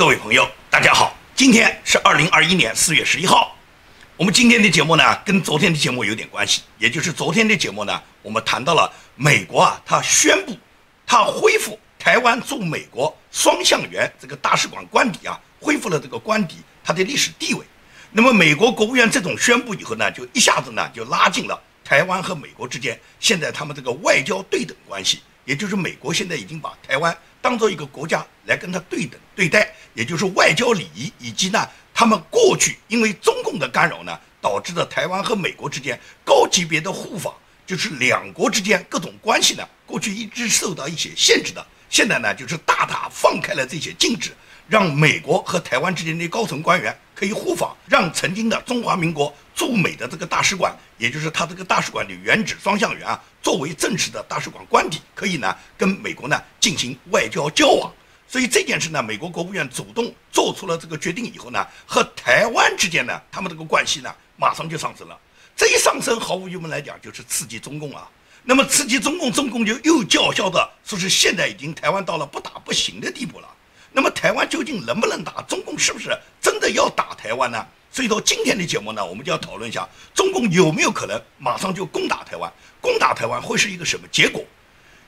各位朋友，大家好，今天是二零二一年四月十一号。我们今天的节目呢，跟昨天的节目有点关系，也就是昨天的节目呢，我们谈到了美国啊，他宣布他恢复台湾驻美国双向员这个大使馆官邸啊，恢复了这个官邸它的历史地位。那么美国国务院这种宣布以后呢，就一下子呢就拉近了台湾和美国之间现在他们这个外交对等关系，也就是美国现在已经把台湾。当做一个国家来跟他对等对待，也就是外交礼仪，以及呢，他们过去因为中共的干扰呢，导致的台湾和美国之间高级别的互访，就是两国之间各种关系呢，过去一直受到一些限制的，现在呢，就是大大放开了这些禁止。让美国和台湾之间的高层官员可以互访，让曾经的中华民国驻美的这个大使馆，也就是他这个大使馆的原址双向园啊，作为正式的大使馆官邸，可以呢跟美国呢进行外交交往。所以这件事呢，美国国务院主动做出了这个决定以后呢，和台湾之间呢，他们这个关系呢，马上就上升了。这一上升，毫无疑问来讲，就是刺激中共啊。那么刺激中共，中共就又叫嚣的说是现在已经台湾到了不打不行的地步了。那么台湾究竟能不能打？中共是不是真的要打台湾呢？所以说今天的节目呢，我们就要讨论一下中共有没有可能马上就攻打台湾？攻打台湾会是一个什么结果？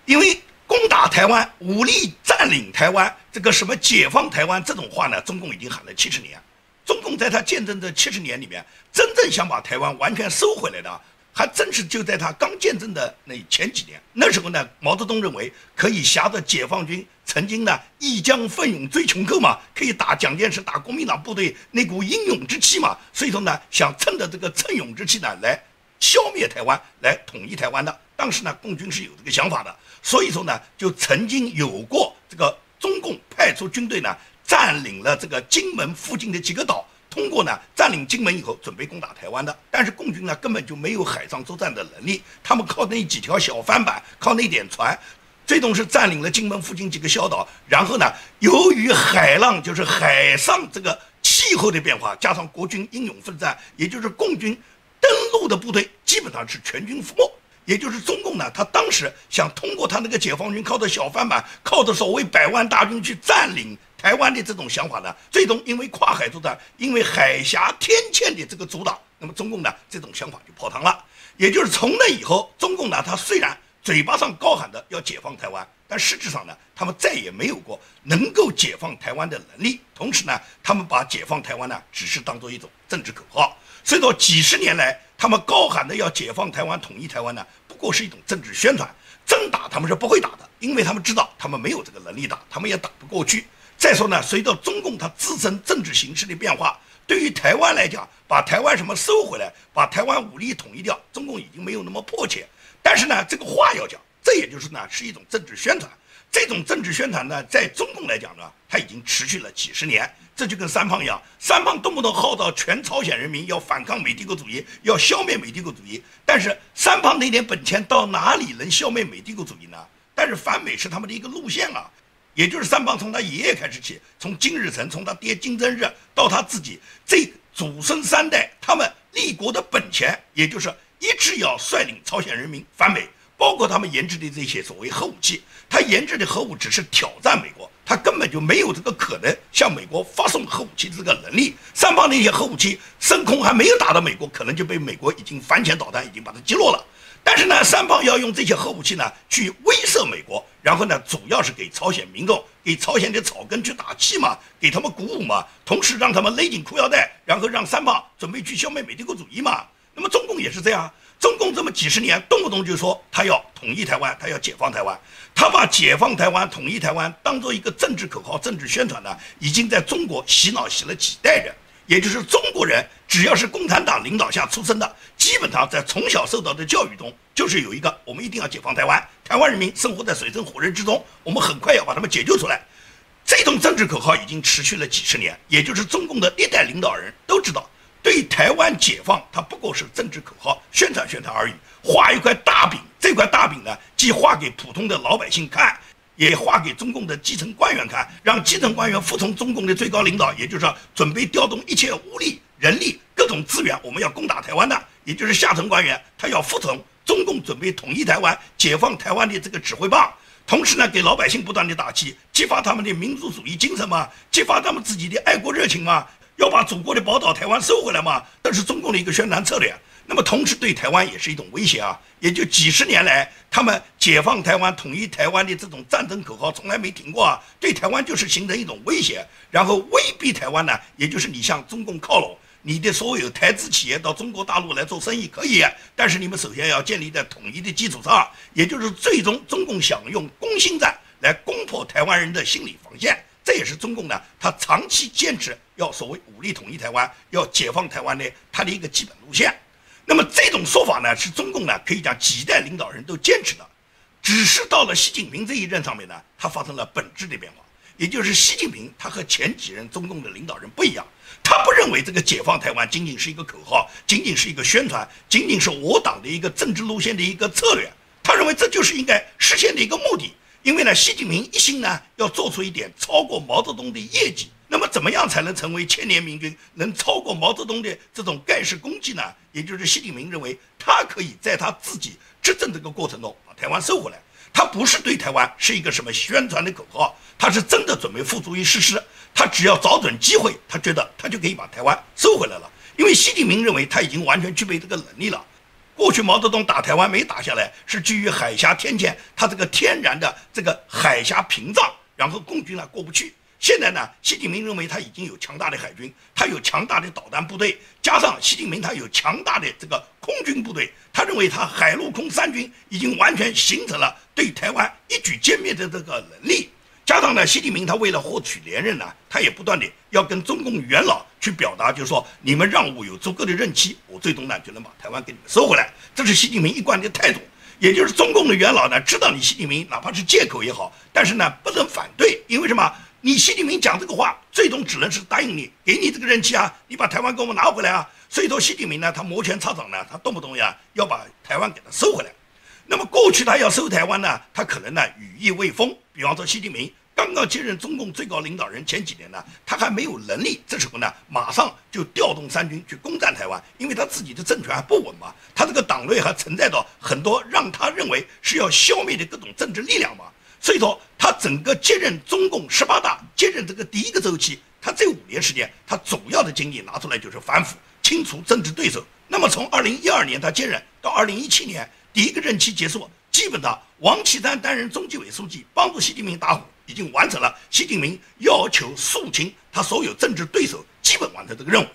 因为攻打台湾、武力占领台湾、这个什么解放台湾这种话呢，中共已经喊了七十年。中共在他见证这七十年里面，真正想把台湾完全收回来的。还真是就在他刚建政的那前几年，那时候呢，毛泽东认为可以挟着解放军曾经呢一将奋勇追穷寇嘛，可以打蒋介石、打国民党部队那股英勇之气嘛，所以说呢，想趁着这个趁勇之气呢，来消灭台湾，来统一台湾的。当时呢，共军是有这个想法的，所以说呢，就曾经有过这个中共派出军队呢，占领了这个金门附近的几个岛。通过呢占领金门以后，准备攻打台湾的，但是共军呢根本就没有海上作战的能力，他们靠那几条小帆板，靠那点船，最终是占领了金门附近几个小岛。然后呢，由于海浪就是海上这个气候的变化，加上国军英勇奋战，也就是共军登陆的部队基本上是全军覆没。也就是中共呢，他当时想通过他那个解放军靠着小帆板，靠着所谓百万大军去占领。台湾的这种想法呢，最终因为跨海作战，因为海峡天堑的这个阻挡，那么中共呢这种想法就泡汤了。也就是从那以后，中共呢他虽然嘴巴上高喊着要解放台湾，但实质上呢，他们再也没有过能够解放台湾的能力。同时呢，他们把解放台湾呢只是当做一种政治口号。所以说几十年来，他们高喊的要解放台湾、统一台湾呢，不过是一种政治宣传。真打他们是不会打的，因为他们知道他们没有这个能力打，他们也打不过去。再说呢，随着中共它自身政治形势的变化，对于台湾来讲，把台湾什么收回来，把台湾武力统一掉，中共已经没有那么迫切。但是呢，这个话要讲，这也就是呢是一种政治宣传。这种政治宣传呢，在中共来讲呢，它已经持续了几十年。这就跟三胖一样，三胖动不动号召全朝鲜人民要反抗美帝国主义，要消灭美帝国主义。但是三胖那点本钱到哪里能消灭美帝国主义呢？但是反美是他们的一个路线啊。也就是三胖从他爷爷开始起，从金日成，从他爹金正日到他自己，这祖孙三代，他们立国的本钱，也就是一直要率领朝鲜人民反美，包括他们研制的这些所谓核武器。他研制的核武只是挑战美国，他根本就没有这个可能向美国发送核武器的这个能力。三胖那些核武器升空还没有打到美国，可能就被美国已经反潜导弹已经把它击落了。但是呢，三胖要用这些核武器呢去威慑美国，然后呢，主要是给朝鲜民众、给朝鲜的草根去打气嘛，给他们鼓舞嘛，同时让他们勒紧裤腰带，然后让三胖准备去消灭美帝国主义嘛。那么中共也是这样，中共这么几十年动不动就说他要统一台湾，他要解放台湾，他把解放台湾、统一台湾当做一个政治口号、政治宣传呢，已经在中国洗脑洗了几代人。也就是中国人，只要是共产党领导下出生的，基本上在从小受到的教育中，就是有一个我们一定要解放台湾，台湾人民生活在水深火热之中，我们很快要把他们解救出来。这种政治口号已经持续了几十年，也就是中共的历代领导人都知道，对台湾解放，它不过是政治口号、宣传宣传而已，画一块大饼。这块大饼呢，既画给普通的老百姓看。也画给中共的基层官员看，让基层官员服从中共的最高领导，也就是说，准备调动一切武力、人力、各种资源，我们要攻打台湾的，也就是下层官员，他要服从中共准备统一台湾、解放台湾的这个指挥棒。同时呢，给老百姓不断的打气，激发他们的民族主义精神嘛，激发他们自己的爱国热情嘛，要把祖国的宝岛台湾收回来嘛，这是中共的一个宣传策略。那么，同时对台湾也是一种威胁啊！也就几十年来，他们解放台湾、统一台湾的这种战争口号从来没停过啊！对台湾就是形成一种威胁，然后威逼台湾呢，也就是你向中共靠拢，你的所有台资企业到中国大陆来做生意可以，但是你们首先要建立在统一的基础上，也就是最终中共想用攻心战来攻破台湾人的心理防线，这也是中共呢他长期坚持要所谓武力统一台湾、要解放台湾的他的一个基本路线。那么这种说法呢，是中共呢可以讲几代领导人都坚持的，只是到了习近平这一任上面呢，他发生了本质的变化。也就是习近平他和前几任中共的领导人不一样，他不认为这个解放台湾仅仅是一个口号，仅仅是一个宣传，仅仅是我党的一个政治路线的一个策略。他认为这就是应该实现的一个目的。因为呢，习近平一心呢要做出一点超过毛泽东的业绩。怎么样才能成为千年明君，能超过毛泽东的这种盖世功绩呢？也就是习近平认为，他可以在他自己执政这个过程中把台湾收回来。他不是对台湾是一个什么宣传的口号，他是真的准备付诸于实施。他只要找准机会，他觉得他就可以把台湾收回来了。因为习近平认为他已经完全具备这个能力了。过去毛泽东打台湾没打下来，是基于海峡天堑，他这个天然的这个海峡屏障，然后共军呢过不去。现在呢，习近平认为他已经有强大的海军，他有强大的导弹部队，加上习近平他有强大的这个空军部队，他认为他海陆空三军已经完全形成了对台湾一举歼灭的这个能力。加上呢，习近平他为了获取连任呢，他也不断的要跟中共元老去表达，就是说你们让我有足够的任期，我最终呢就能把台湾给你们收回来。这是习近平一贯的态度，也就是中共的元老呢知道你习近平哪怕是借口也好，但是呢不能反对，因为什么？你习近平讲这个话，最终只能是答应你，给你这个任期啊，你把台湾给我们拿回来啊。所以说，习近平呢，他摩拳擦掌呢，他动不动呀要把台湾给他收回来。那么过去他要收台湾呢，他可能呢羽翼未丰。比方说，习近平刚刚接任中共最高领导人前几年呢，他还没有能力，这时候呢马上就调动三军去攻占台湾，因为他自己的政权还不稳嘛，他这个党内还存在着很多让他认为是要消灭的各种政治力量嘛。所以说，他整个接任中共十八大接任这个第一个周期，他这五年时间，他主要的精力拿出来就是反腐、清除政治对手。那么从二零一二年他接任到二零一七年第一个任期结束，基本上王岐山担任中纪委书记，帮助习近平打虎，已经完成了习近平要求肃清他所有政治对手，基本完成这个任务。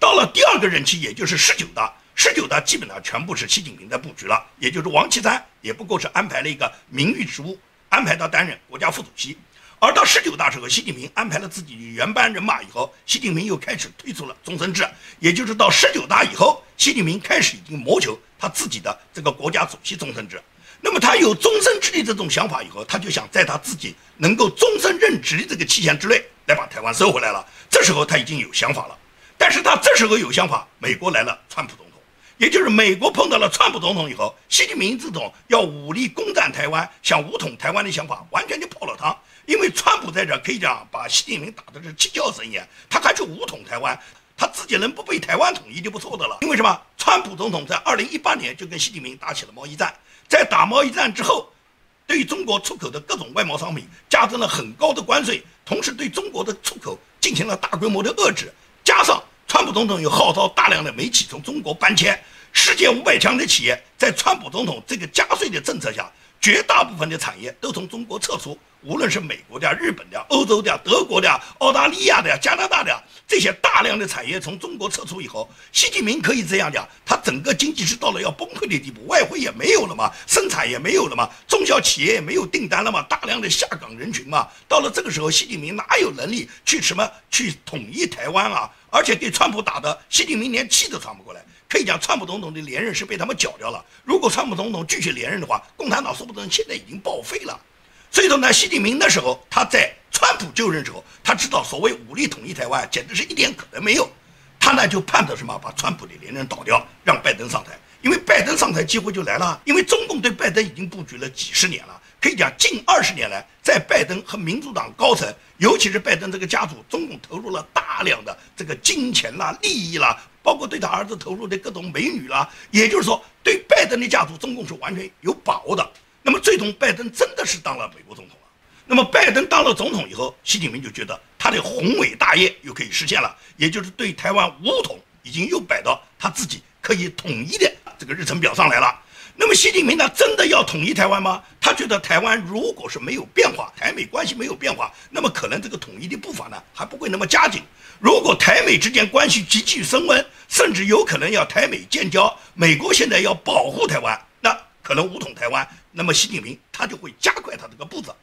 到了第二个任期，也就是十九大，十九大基本上全部是习近平在布局了，也就是王岐山也不过是安排了一个名誉职务。安排他担任国家副主席，而到十九大时候，习近平安排了自己的原班人马以后，习近平又开始推出了终身制，也就是到十九大以后，习近平开始已经谋求他自己的这个国家主席终身制。那么他有终身制的这种想法以后，他就想在他自己能够终身任职的这个期限之内来把台湾收回来了。这时候他已经有想法了，但是他这时候有想法，美国来了，川普。也就是美国碰到了川普总统以后，习近平这种要武力攻占台湾、想武统台湾的想法完全就泡了汤。因为川普在这可以讲把习近平打的是七窍生烟，他还去武统台湾，他自己能不被台湾统一就不错的了。因为什么？川普总统在二零一八年就跟习近平打起了贸易战，在打贸易战之后，对中国出口的各种外贸商品加征了很高的关税，同时对中国的出口进行了大规模的遏制，加上。川普总统又号召大量的媒体从中国搬迁，世界五百强的企业在川普总统这个加税的政策下，绝大部分的产业都从中国撤出。无论是美国的、日本的、欧洲的、德国的、澳大利亚的、加拿大的这些大量的产业从中国撤出以后，习近平可以这样讲，他整个经济是到了要崩溃的地步，外汇也没有了嘛，生产也没有了嘛，中小企业也没有订单了嘛，大量的下岗人群嘛，到了这个时候，习近平哪有能力去什么去统一台湾啊？而且给川普打的，习近平连气都喘不过来，可以讲川普总统的连任是被他们搅掉了。如果川普总统继续连任的话，共产党说不定现在已经报废了。所以说呢，习近平那时候他在川普就任时候，他知道所谓武力统一台湾简直是一点可能没有，他呢就盼着什么把川普的连任倒掉，让拜登上台，因为拜登上台机会就来了，因为中共对拜登已经布局了几十年了，可以讲近二十年来，在拜登和民主党高层，尤其是拜登这个家族，中共投入了大量的这个金钱啦、利益啦，包括对他儿子投入的各种美女啦，也就是说，对拜登的家族，中共是完全有把握的。拜登真的是当了美国总统了。那么拜登当了总统以后，习近平就觉得他的宏伟大业又可以实现了，也就是对台湾武统已经又摆到他自己可以统一的这个日程表上来了。那么习近平呢，真的要统一台湾吗？他觉得台湾如果是没有变化，台美关系没有变化，那么可能这个统一的步伐呢还不会那么加紧。如果台美之间关系急剧升温，甚至有可能要台美建交，美国现在要保护台湾，可能武统台湾，那么习近平他就会加快他这个步子，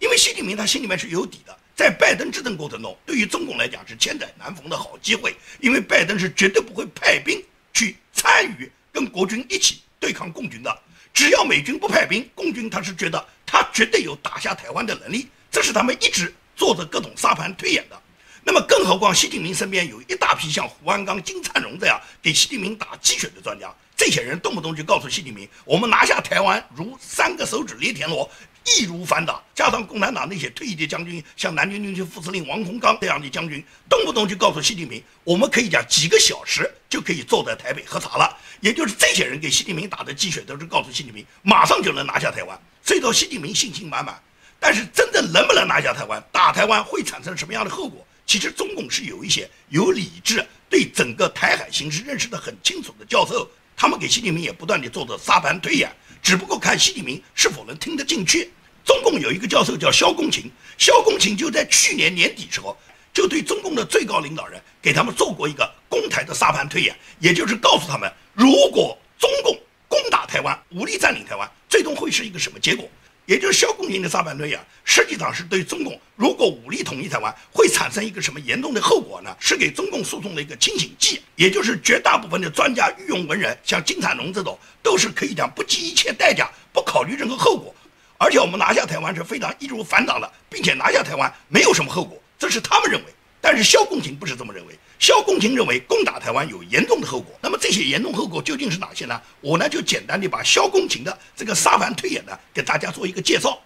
因为习近平他心里面是有底的，在拜登执政过程中，对于中共来讲是千载难逢的好机会，因为拜登是绝对不会派兵去参与跟国军一起。对抗共军的，只要美军不派兵，共军他是觉得他绝对有打下台湾的能力，这是他们一直做着各种沙盘推演的。那么，更何况习近平身边有一大批像胡安刚、金灿荣这样给习近平打鸡血的专家，这些人动不动就告诉习近平，我们拿下台湾如三个手指捏田螺。易如反掌，加上共产党那些退役的将军，像南京军区副司令王洪刚这样的将军，动不动就告诉习近平，我们可以讲几个小时就可以坐在台北喝茶了。也就是这些人给习近平打的鸡血，都是告诉习近平马上就能拿下台湾，所以说习近平信心满满。但是真正能不能拿下台湾，打台湾会产生什么样的后果？其实中共是有一些有理智、对整个台海形势认识的很清楚的教授，他们给习近平也不断地做着沙盘推演，只不过看习近平是否能听得进去。中共有一个教授叫肖公勤，肖公勤就在去年年底时候，就对中共的最高领导人给他们做过一个公台的沙盘推演，也就是告诉他们，如果中共攻打台湾，武力占领台湾，最终会是一个什么结果？也就是肖公勤的沙盘推演，实际上是对中共如果武力统一台湾会产生一个什么严重的后果呢？是给中共诉讼的一个清醒剂。也就是绝大部分的专家、御用文人，像金灿荣这种，都是可以讲不计一切代价，不考虑任何后果。而且我们拿下台湾是非常易如反掌的，并且拿下台湾没有什么后果，这是他们认为。但是萧共勤不是这么认为，萧共勤认为攻打台湾有严重的后果。那么这些严重后果究竟是哪些呢？我呢就简单的把萧共勤的这个沙盘推演呢给大家做一个介绍。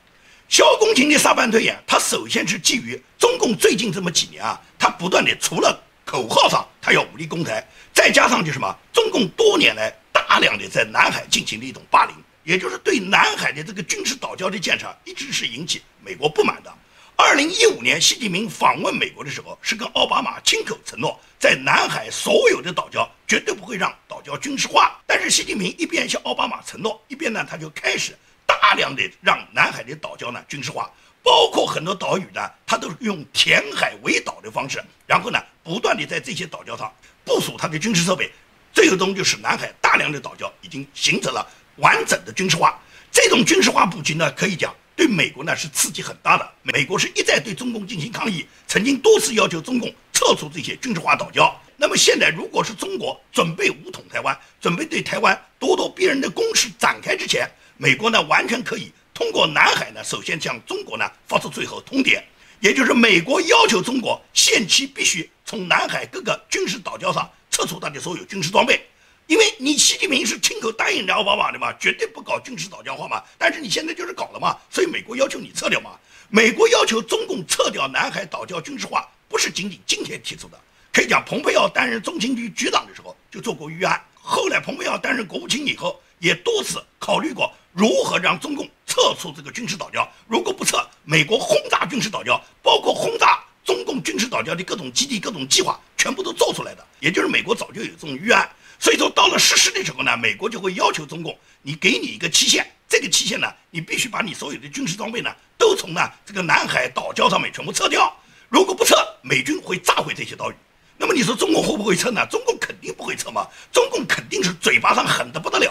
萧公勤的沙盘推演，他首先是基于中共最近这么几年啊，他不断的除了口号上他要武力攻台，再加上就什么，中共多年来大量的在南海进行的一种霸凌。也就是对南海的这个军事岛礁的建设，一直是引起美国不满的。二零一五年，习近平访问美国的时候，是跟奥巴马亲口承诺，在南海所有的岛礁绝对不会让岛礁军事化。但是习近平一边向奥巴马承诺，一边呢他就开始大量的让南海的岛礁呢军事化，包括很多岛屿呢，它都是用填海围岛的方式，然后呢不断的在这些岛礁上部署它的军事设备，最终就使南海大量的岛礁已经形成了。完整的军事化，这种军事化布局呢，可以讲对美国呢是刺激很大的。美国是一再对中共进行抗议，曾经多次要求中共撤出这些军事化岛礁。那么现在，如果是中国准备武统台湾，准备对台湾咄咄逼人的攻势展开之前，美国呢完全可以通过南海呢，首先向中国呢发出最后通牒，也就是美国要求中国限期必须从南海各个军事岛礁上撤出它的所有军事装备。因为你习近平是亲口答应奥巴马的嘛，绝对不搞军事岛礁化嘛。但是你现在就是搞了嘛，所以美国要求你撤掉嘛。美国要求中共撤掉南海岛礁军事化，不是仅仅今天提出的，可以讲，蓬佩奥担任中情局局长的时候就做过预案。后来蓬佩奥担任国务卿以后，也多次考虑过如何让中共撤出这个军事岛礁。如果不撤，美国轰炸军事岛礁，包括轰炸中共军事岛礁的各种基地、各种计划，全部都做出来的。也就是美国早就有这种预案。所以说，到了实施的时候呢，美国就会要求中共，你给你一个期限，这个期限呢，你必须把你所有的军事装备呢，都从呢这个南海岛礁上面全部撤掉。如果不撤，美军会炸毁这些岛屿。那么你说中共会不会撤呢？中共肯定不会撤嘛，中共肯定是嘴巴上狠得不得了，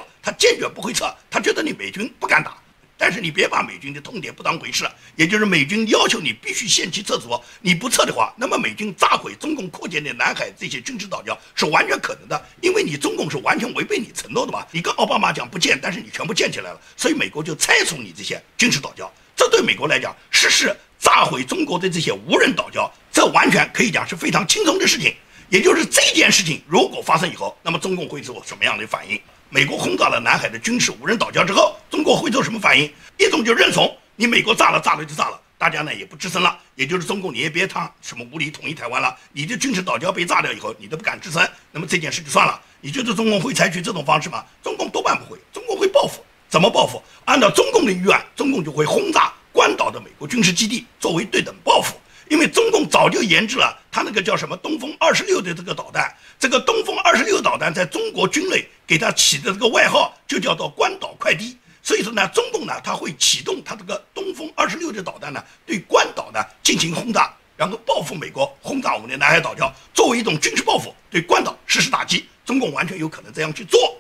坚决不会撤，他觉得你美军不敢打。但是你别把美军的痛点不当回事，也就是美军要求你必须限期撤出，你不撤的话，那么美军炸毁中共扩建的南海这些军事岛礁是完全可能的，因为你中共是完全违背你承诺的嘛。你跟奥巴马讲不建，但是你全部建起来了，所以美国就拆除你这些军事岛礁。这对美国来讲，实施炸毁中国的这些无人岛礁，这完全可以讲是非常轻松的事情。也就是这件事情如果发生以后，那么中共会做什么样的反应？美国轰炸了南海的军事无人岛礁之后，中国会做什么反应？一种就认怂，你美国炸了，炸了就炸了，大家呢也不吱声了。也就是中共，你也别谈什么武力统一台湾了，你的军事岛礁被炸掉以后，你都不敢吱声，那么这件事就算了。你觉得中共会采取这种方式吗？中共多半不会，中共会报复。怎么报复？按照中共的预案，中共就会轰炸关岛的美国军事基地，作为对等报复。因为中共早就研制了他那个叫什么“东风二十六”的这个导弹，这个“东风二十六”导弹在中国军内给它起的这个外号就叫做“关岛快递”。所以说呢，中共呢，它会启动它这个“东风二十六”的导弹呢，对关岛呢进行轰炸，然后报复美国，轰炸我们的南海岛礁，作为一种军事报复，对关岛实施打击。中共完全有可能这样去做。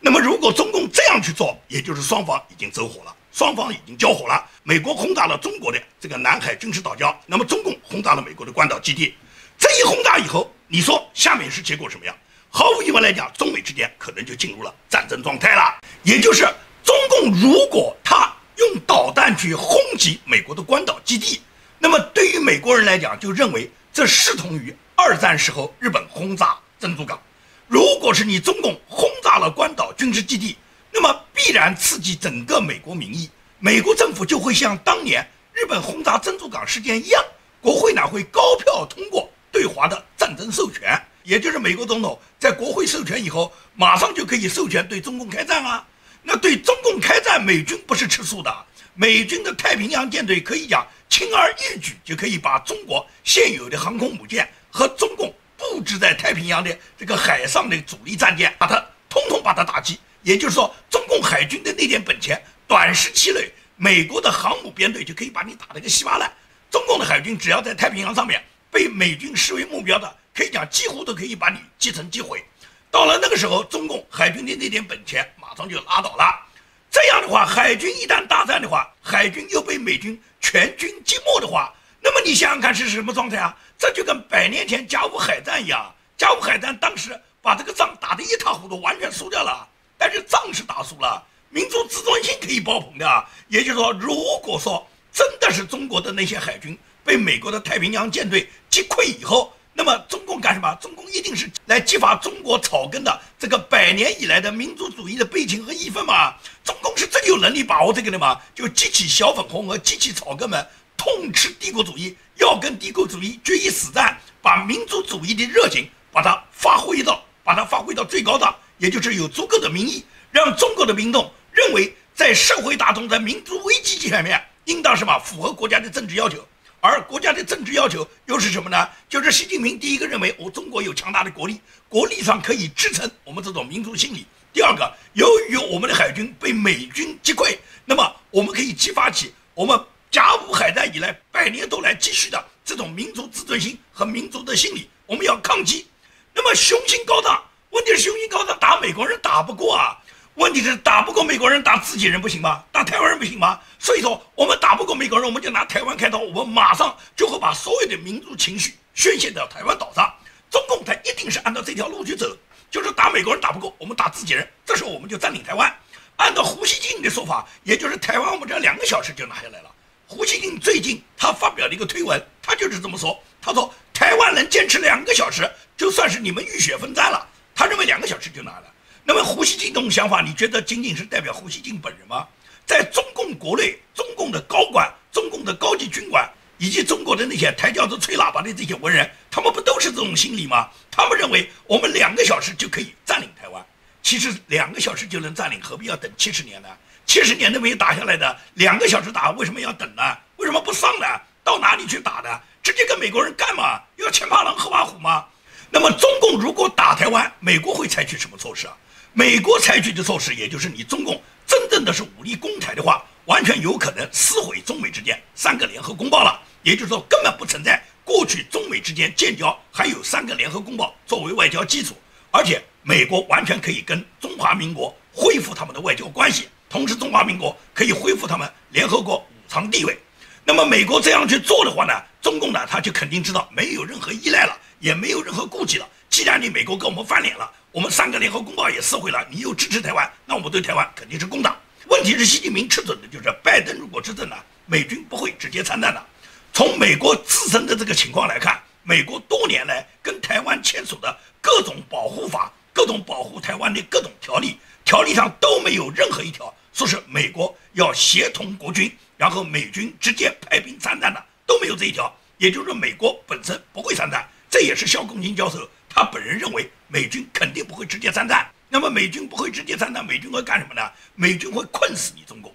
那么，如果中共这样去做，也就是双方已经走火了。双方已经交火了，美国轰炸了中国的这个南海军事岛礁，那么中共轰炸了美国的关岛基地。这一轰炸以后，你说下面是结果什么样？毫无疑问来讲，中美之间可能就进入了战争状态了。也就是中共如果他用导弹去轰击美国的关岛基地，那么对于美国人来讲，就认为这视同于二战时候日本轰炸珍珠港。如果是你中共轰炸了关岛军事基地，必然刺激整个美国民意，美国政府就会像当年日本轰炸珍珠港事件一样，国会呢会高票通过对华的战争授权，也就是美国总统在国会授权以后，马上就可以授权对中共开战啊。那对中共开战，美军不是吃素的，美军的太平洋舰队可以讲轻而易举就可以把中国现有的航空母舰和中共布置在太平洋的这个海上的主力战舰，把它通通把它打击。也就是说，中共海军的那点本钱，短时期内，美国的航母编队就可以把你打得个稀巴烂。中共的海军只要在太平洋上面被美军视为目标的，可以讲几乎都可以把你击沉击毁。到了那个时候，中共海军的那点本钱马上就拉倒了。这样的话，海军一旦大战的话，海军又被美军全军击没的话，那么你想想看是什么状态啊？这就跟百年前甲午海战一样，甲午海战当时把这个仗打得一塌糊涂，完全输掉了。但是仗是打输了，民族自尊心可以爆棚的。也就是说，如果说真的是中国的那些海军被美国的太平洋舰队击溃以后，那么中共干什么？中共一定是来激发中国草根的这个百年以来的民族主义的悲情和义愤嘛？中共是真有能力把握这个的嘛？就激起小粉红和激起草根们痛斥帝国主义，要跟帝国主义决一死战，把民族主义的热情把它发挥到，把它发挥到最高档。也就是有足够的民意，让中国的民众认为，在社会大众在民族危机下面，应当什么符合国家的政治要求，而国家的政治要求又是什么呢？就是习近平第一个认为，我中国有强大的国力，国力上可以支撑我们这种民族心理。第二个，由于我们的海军被美军击溃，那么我们可以激发起我们甲午海战以来百年都来积蓄的这种民族自尊心和民族的心理，我们要抗击。那么雄心高大。问题是雄心高大，打美国人打不过啊！问题是打不过美国人，打自己人不行吗？打台湾人不行吗？所以说，我们打不过美国人，我们就拿台湾开刀，我们马上就会把所有的民族情绪宣泄到台湾岛上。中共他一定是按照这条路去走，就是打美国人打不过，我们打自己人，这时候我们就占领台湾。按照胡锡进的说法，也就是台湾，我们只要两个小时就拿下来了。胡锡进最近他发表了一个推文，他就是这么说，他说台湾能坚持两个小时，就算是你们浴血奋战了。他认为两个小时就拿了。那么胡锡进这种想法，你觉得仅仅是代表胡锡进本人吗？在中共国内，中共的高管、中共的高级军官，以及中国的那些抬轿子、吹喇叭的这些文人，他们不都是这种心理吗？他们认为我们两个小时就可以占领台湾。其实两个小时就能占领，何必要等七十年呢？七十年都没有打下来的，两个小时打，为什么要等呢？为什么不上呢？到哪里去打呢？直接跟美国人干嘛？要前怕狼后怕虎吗？那么中共如果打台湾，美国会采取什么措施啊？美国采取的措施，也就是你中共真正的是武力攻台的话，完全有可能撕毁中美之间三个联合公报了。也就是说，根本不存在过去中美之间建交还有三个联合公报作为外交基础，而且美国完全可以跟中华民国恢复他们的外交关系，同时中华民国可以恢复他们联合国五常地位。那么美国这样去做的话呢，中共呢他就肯定知道没有任何依赖了。也没有任何顾忌了。既然你美国跟我们翻脸了，我们三个联合公报也撕毁了，你又支持台湾，那我们对台湾肯定是攻打。问题是习近平吃准的就是，拜登如果执政呢，美军不会直接参战的。从美国自身的这个情况来看，美国多年来跟台湾签署的各种保护法、各种保护台湾的各种条例，条例上都没有任何一条说是美国要协同国军，然后美军直接派兵参战的，都没有这一条。也就是说，美国本身不会参战。这也是肖共金教授他本人认为，美军肯定不会直接参战。那么美军不会直接参战，美军会干什么呢？美军会困死你中共，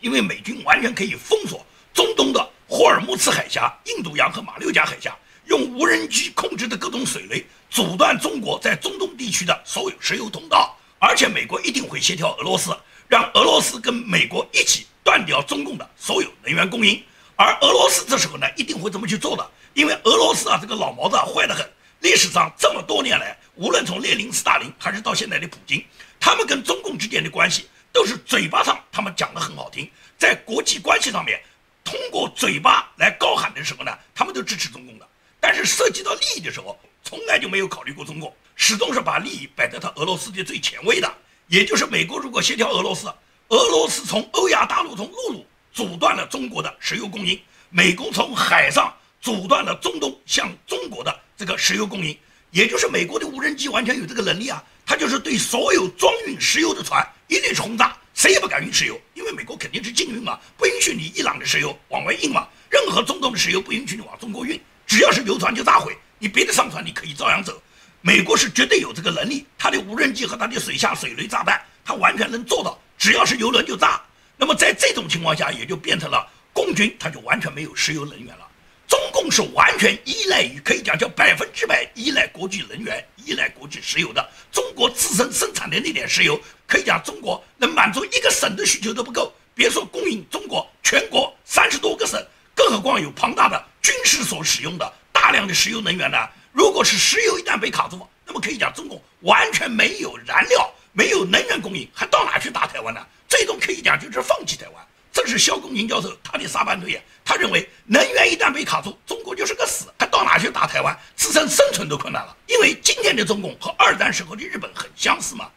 因为美军完全可以封锁中东的霍尔木兹海峡、印度洋和马六甲海峡，用无人机控制的各种水雷阻断中国在中东地区的所有石油通道，而且美国一定会协调俄罗斯，让俄罗斯跟美国一起断掉中共的所有能源供应。而俄罗斯这时候呢，一定会这么去做的，因为俄罗斯啊，这个老毛子坏得很。历史上这么多年来，无论从列宁、斯大林，还是到现在的普京，他们跟中共之间的关系，都是嘴巴上他们讲的很好听，在国际关系上面，通过嘴巴来高喊的时候呢，他们都支持中共的。但是涉及到利益的时候，从来就没有考虑过中共，始终是把利益摆在他俄罗斯的最前位的。也就是美国如果协调俄罗斯，俄罗斯从欧亚大陆从陆路。阻断了中国的石油供应，美国从海上阻断了中东向中国的这个石油供应，也就是美国的无人机完全有这个能力啊，它就是对所有装运石油的船一律轰炸，谁也不敢运石油，因为美国肯定是禁运嘛，不允许你伊朗的石油往外运嘛，任何中东的石油不允许你往中国运，只要是油船就炸毁，你别的商船你可以照样走，美国是绝对有这个能力，它的无人机和它的水下水雷炸弹，它完全能做到，只要是油轮就炸。那么在这种情况下，也就变成了共军，它就完全没有石油能源了。中共是完全依赖于，可以讲叫百分之百依赖国际能源、依赖国际石油的。中国自身生产的那点石油，可以讲中国能满足一个省的需求都不够，别说供应中国全国三十多个省，更何况有庞大的军事所使用的大量的石油能源呢？如果是石油一旦被卡住，那么可以讲中共完全没有燃料，没有能源供应，还到哪去打台湾呢？最终可以讲就是放弃台湾，这是肖公宁教授他的沙盘推演。他认为能源一旦被卡住，中国就是个死，还到哪去打台湾？自身生存都困难了。因为今天的中共和二战时候的日本很相似嘛。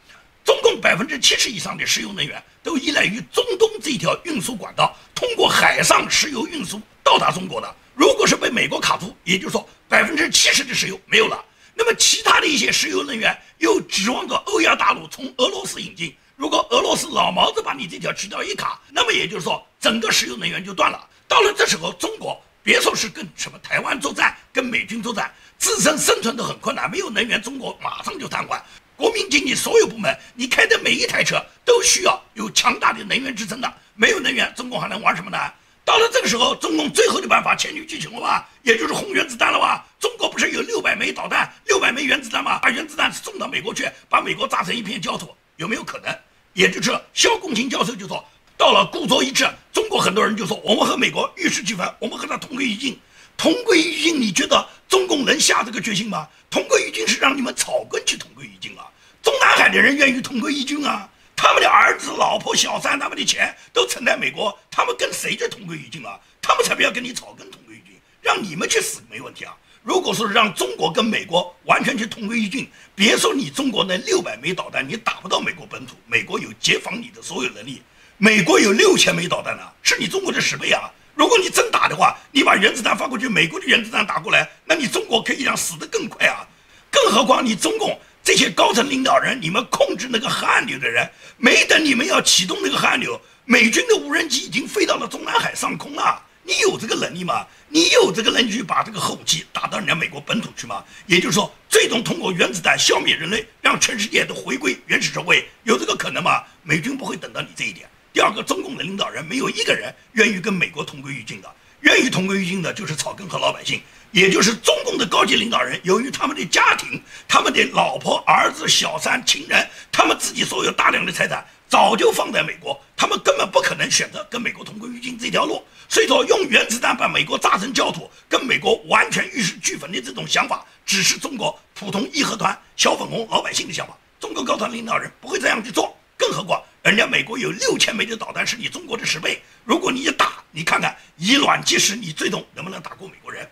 中共百分之七十以上的石油能源都依赖于中东这条运输管道，通过海上石油运输到达中国的。如果是被美国卡住，也就是说百分之七十的石油没有了，那么其他的一些石油能源又指望着欧亚大陆从俄罗斯引进。如果俄罗斯老毛子把你这条渠道一卡，那么也就是说整个石油能源就断了。到了这时候，中国别说是跟什么台湾作战，跟美军作战，自身生存都很困难。没有能源，中国马上就瘫痪。国民经济所有部门，你开的每一台车都需要有强大的能源支撑的。没有能源，中共还能玩什么呢？到了这个时候，中共最后的办法黔驴技穷了吧？也就是轰原子弹了吧？中国不是有六百枚导弹、六百枚原子弹吗？把原子弹送到美国去，把美国炸成一片焦土，有没有可能？也就是肖共琴教授就说，到了故作一致，中国很多人就说我们和美国玉石俱焚，我们和他同归于尽。同归于尽，你觉得中共能下这个决心吗？同归于尽是让你们草根去同归于尽啊！中南海的人愿意同归于尽啊！他们的儿子、老婆、小三，他们的钱都存在美国，他们跟谁去同归于尽啊？他们才不要跟你草根同归于尽，让你们去死没问题啊！如果说让中国跟美国完全去同归于尽，别说你中国那六百枚导弹，你打不到美国本土，美国有截防你的所有能力。美国有六千枚导弹呢，是你中国的十倍啊！如果你真打的话，你把原子弹发过去，美国的原子弹打过来，那你中国可以讲死得更快啊！更何况你中共这些高层领导人，你们控制那个核按钮的人，没等你们要启动那个核按钮，美军的无人机已经飞到了中南海上空了。你有这个能力吗？你有这个能力去把这个核武器打到人家美国本土去吗？也就是说，最终通过原子弹消灭人类，让全世界都回归原始社会，有这个可能吗？美军不会等到你这一点。第二个，中共的领导人没有一个人愿意跟美国同归于尽的，愿意同归于尽的就是草根和老百姓，也就是中共的高级领导人。由于他们的家庭、他们的老婆、儿子、小三、情人，他们自己所有大量的财产。早就放在美国，他们根本不可能选择跟美国同归于尽这条路。所以说，用原子弹把美国炸成焦土，跟美国完全玉石俱焚的这种想法，只是中国普通义和团、小粉红老百姓的想法。中国高层领导人不会这样去做。更何况，人家美国有六千枚的导弹，是你中国的十倍。如果你一打，你看看以卵击石，你最终能不能打过美国人？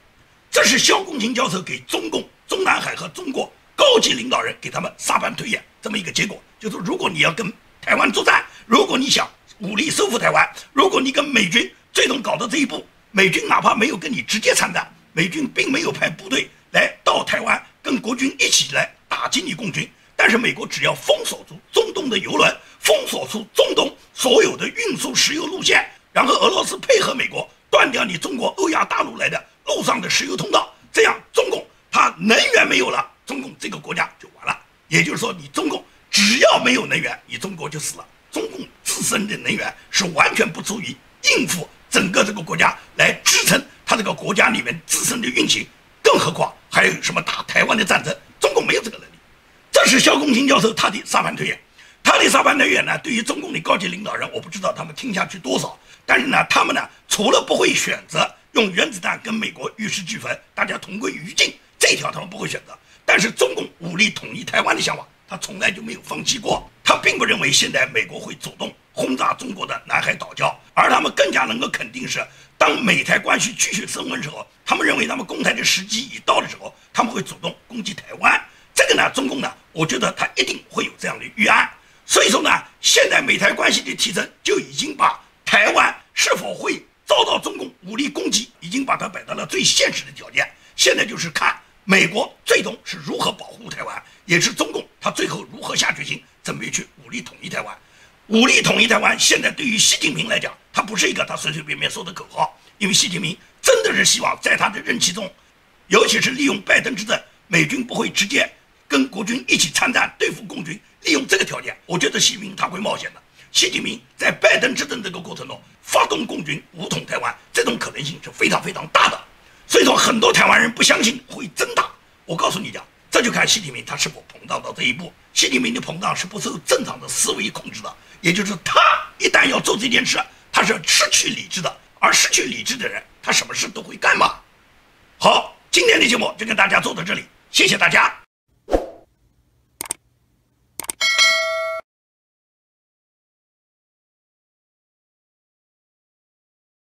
这是肖共琴教授给中共、中南海和中国高级领导人给他们沙盘推演这么一个结果，就是如果你要跟。台湾作战，如果你想武力收复台湾，如果你跟美军最终搞到这一步，美军哪怕没有跟你直接参战，美军并没有派部队来到台湾跟国军一起来打击你共军，但是美国只要封锁住中东的油轮，封锁出中东所有的运输石油路线，然后俄罗斯配合美国断掉你中国欧亚大陆来的路上的石油通道，这样中共它能源没有了，中共这个国家就完了。也就是说，你中共。只要没有能源，你中国就死了。中共自身的能源是完全不足以应付整个这个国家来支撑它这个国家里面自身的运行，更何况还有什么打台湾的战争，中共没有这个能力。这是肖公清教授他的沙盘推演，他的沙盘推演呢，对于中共的高级领导人，我不知道他们听下去多少，但是呢，他们呢，除了不会选择用原子弹跟美国玉石俱焚，大家同归于尽这条，他们不会选择，但是中共武力统一台湾的想法。他从来就没有放弃过，他并不认为现在美国会主动轰炸中国的南海岛礁，而他们更加能够肯定是，当美台关系继续升温时候，他们认为他们攻台的时机已到的时候，他们会主动攻击台湾。这个呢，中共呢，我觉得他一定会有这样的预案。所以说呢，现在美台关系的提升就已经把台湾是否会遭到中共武力攻击，已经把它摆到了最现实的条件。现在就是看美国最终是如何保护台湾。也是中共，他最后如何下决心准备去武力统一台湾？武力统一台湾，现在对于习近平来讲，他不是一个他随随便便说的口号，因为习近平真的是希望在他的任期中，尤其是利用拜登执政，美军不会直接跟国军一起参战对付共军，利用这个条件，我觉得习近平他会冒险的。习近平在拜登执政这个过程中发动共军武统台湾，这种可能性是非常非常大的。所以说，很多台湾人不相信会真打。我告诉你讲。这就看习近平他是否膨胀到这一步。习近平的膨胀是不受正常的思维控制的，也就是他一旦要做这件事，他是失去理智的。而失去理智的人，他什么事都会干嘛？好，今天的节目就跟大家做到这里，谢谢大家。